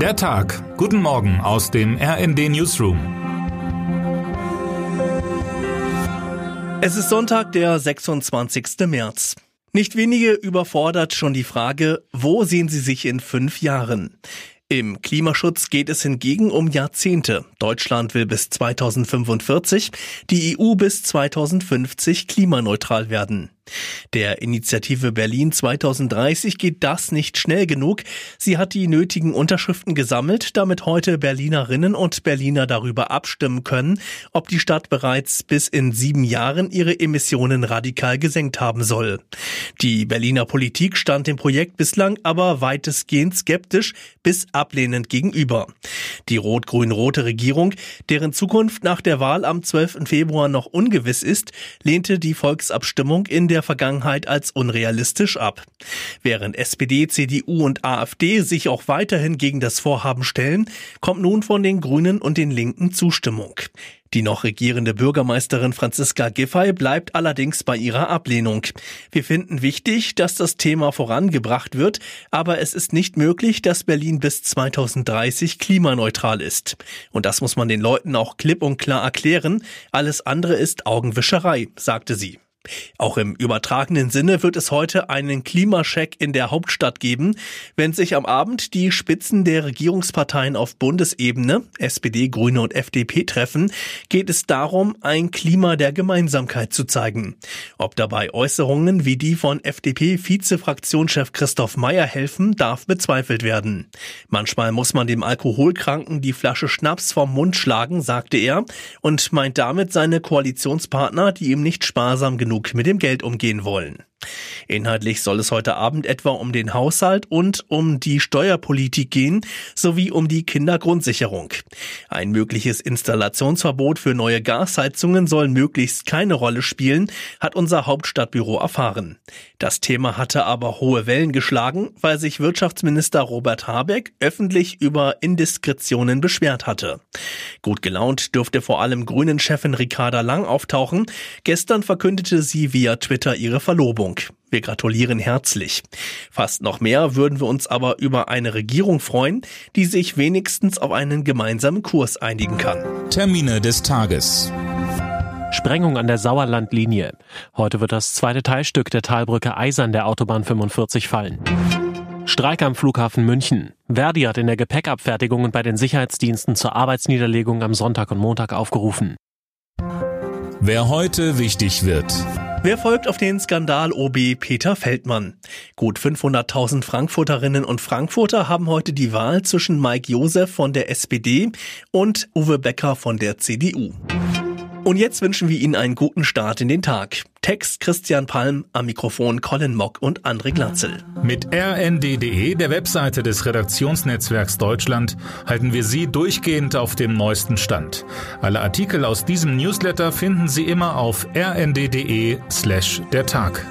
Der Tag. Guten Morgen aus dem RND Newsroom. Es ist Sonntag, der 26. März. Nicht wenige überfordert schon die Frage, wo sehen Sie sich in fünf Jahren? Im Klimaschutz geht es hingegen um Jahrzehnte. Deutschland will bis 2045, die EU bis 2050 klimaneutral werden. Der Initiative Berlin 2030 geht das nicht schnell genug. Sie hat die nötigen Unterschriften gesammelt, damit heute Berlinerinnen und Berliner darüber abstimmen können, ob die Stadt bereits bis in sieben Jahren ihre Emissionen radikal gesenkt haben soll. Die Berliner Politik stand dem Projekt bislang aber weitestgehend skeptisch bis ablehnend gegenüber. Die rot-grün-rote Regierung, deren Zukunft nach der Wahl am 12. Februar noch ungewiss ist, lehnte die Volksabstimmung in der der Vergangenheit als unrealistisch ab. Während SPD, CDU und AfD sich auch weiterhin gegen das Vorhaben stellen, kommt nun von den Grünen und den Linken Zustimmung. Die noch regierende Bürgermeisterin Franziska Giffey bleibt allerdings bei ihrer Ablehnung. Wir finden wichtig, dass das Thema vorangebracht wird, aber es ist nicht möglich, dass Berlin bis 2030 klimaneutral ist. Und das muss man den Leuten auch klipp und klar erklären. Alles andere ist Augenwischerei, sagte sie. Auch im übertragenen Sinne wird es heute einen Klimascheck in der Hauptstadt geben. Wenn sich am Abend die Spitzen der Regierungsparteien auf Bundesebene, SPD, Grüne und FDP treffen, geht es darum, ein Klima der Gemeinsamkeit zu zeigen. Ob dabei Äußerungen wie die von FDP-Vize-Fraktionschef Christoph Meyer helfen, darf bezweifelt werden. Manchmal muss man dem Alkoholkranken die Flasche Schnaps vom Mund schlagen, sagte er, und meint damit seine Koalitionspartner, die ihm nicht sparsam genug klug mit dem Geld umgehen wollen. Inhaltlich soll es heute Abend etwa um den Haushalt und um die Steuerpolitik gehen, sowie um die Kindergrundsicherung. Ein mögliches Installationsverbot für neue Gasheizungen soll möglichst keine Rolle spielen, hat unser Hauptstadtbüro erfahren. Das Thema hatte aber hohe Wellen geschlagen, weil sich Wirtschaftsminister Robert Habeck öffentlich über Indiskretionen beschwert hatte. Gut gelaunt dürfte vor allem Grünen-Chefin Ricarda Lang auftauchen. Gestern verkündete sie via Twitter ihre Verlobung. Wir gratulieren herzlich. Fast noch mehr würden wir uns aber über eine Regierung freuen, die sich wenigstens auf einen gemeinsamen Kurs einigen kann. Termine des Tages. Sprengung an der Sauerlandlinie. Heute wird das zweite Teilstück der Talbrücke Eisern der Autobahn 45 fallen. Streik am Flughafen München. Verdi hat in der Gepäckabfertigung und bei den Sicherheitsdiensten zur Arbeitsniederlegung am Sonntag und Montag aufgerufen. Wer heute wichtig wird. Wer folgt auf den Skandal-OB Peter Feldmann? Gut 500.000 Frankfurterinnen und Frankfurter haben heute die Wahl zwischen Mike Josef von der SPD und Uwe Becker von der CDU. Und jetzt wünschen wir Ihnen einen guten Start in den Tag. Text Christian Palm, am Mikrofon Colin Mock und André Glatzel. Mit rnd.de, der Webseite des Redaktionsnetzwerks Deutschland, halten wir Sie durchgehend auf dem neuesten Stand. Alle Artikel aus diesem Newsletter finden Sie immer auf rnd.de slash der Tag.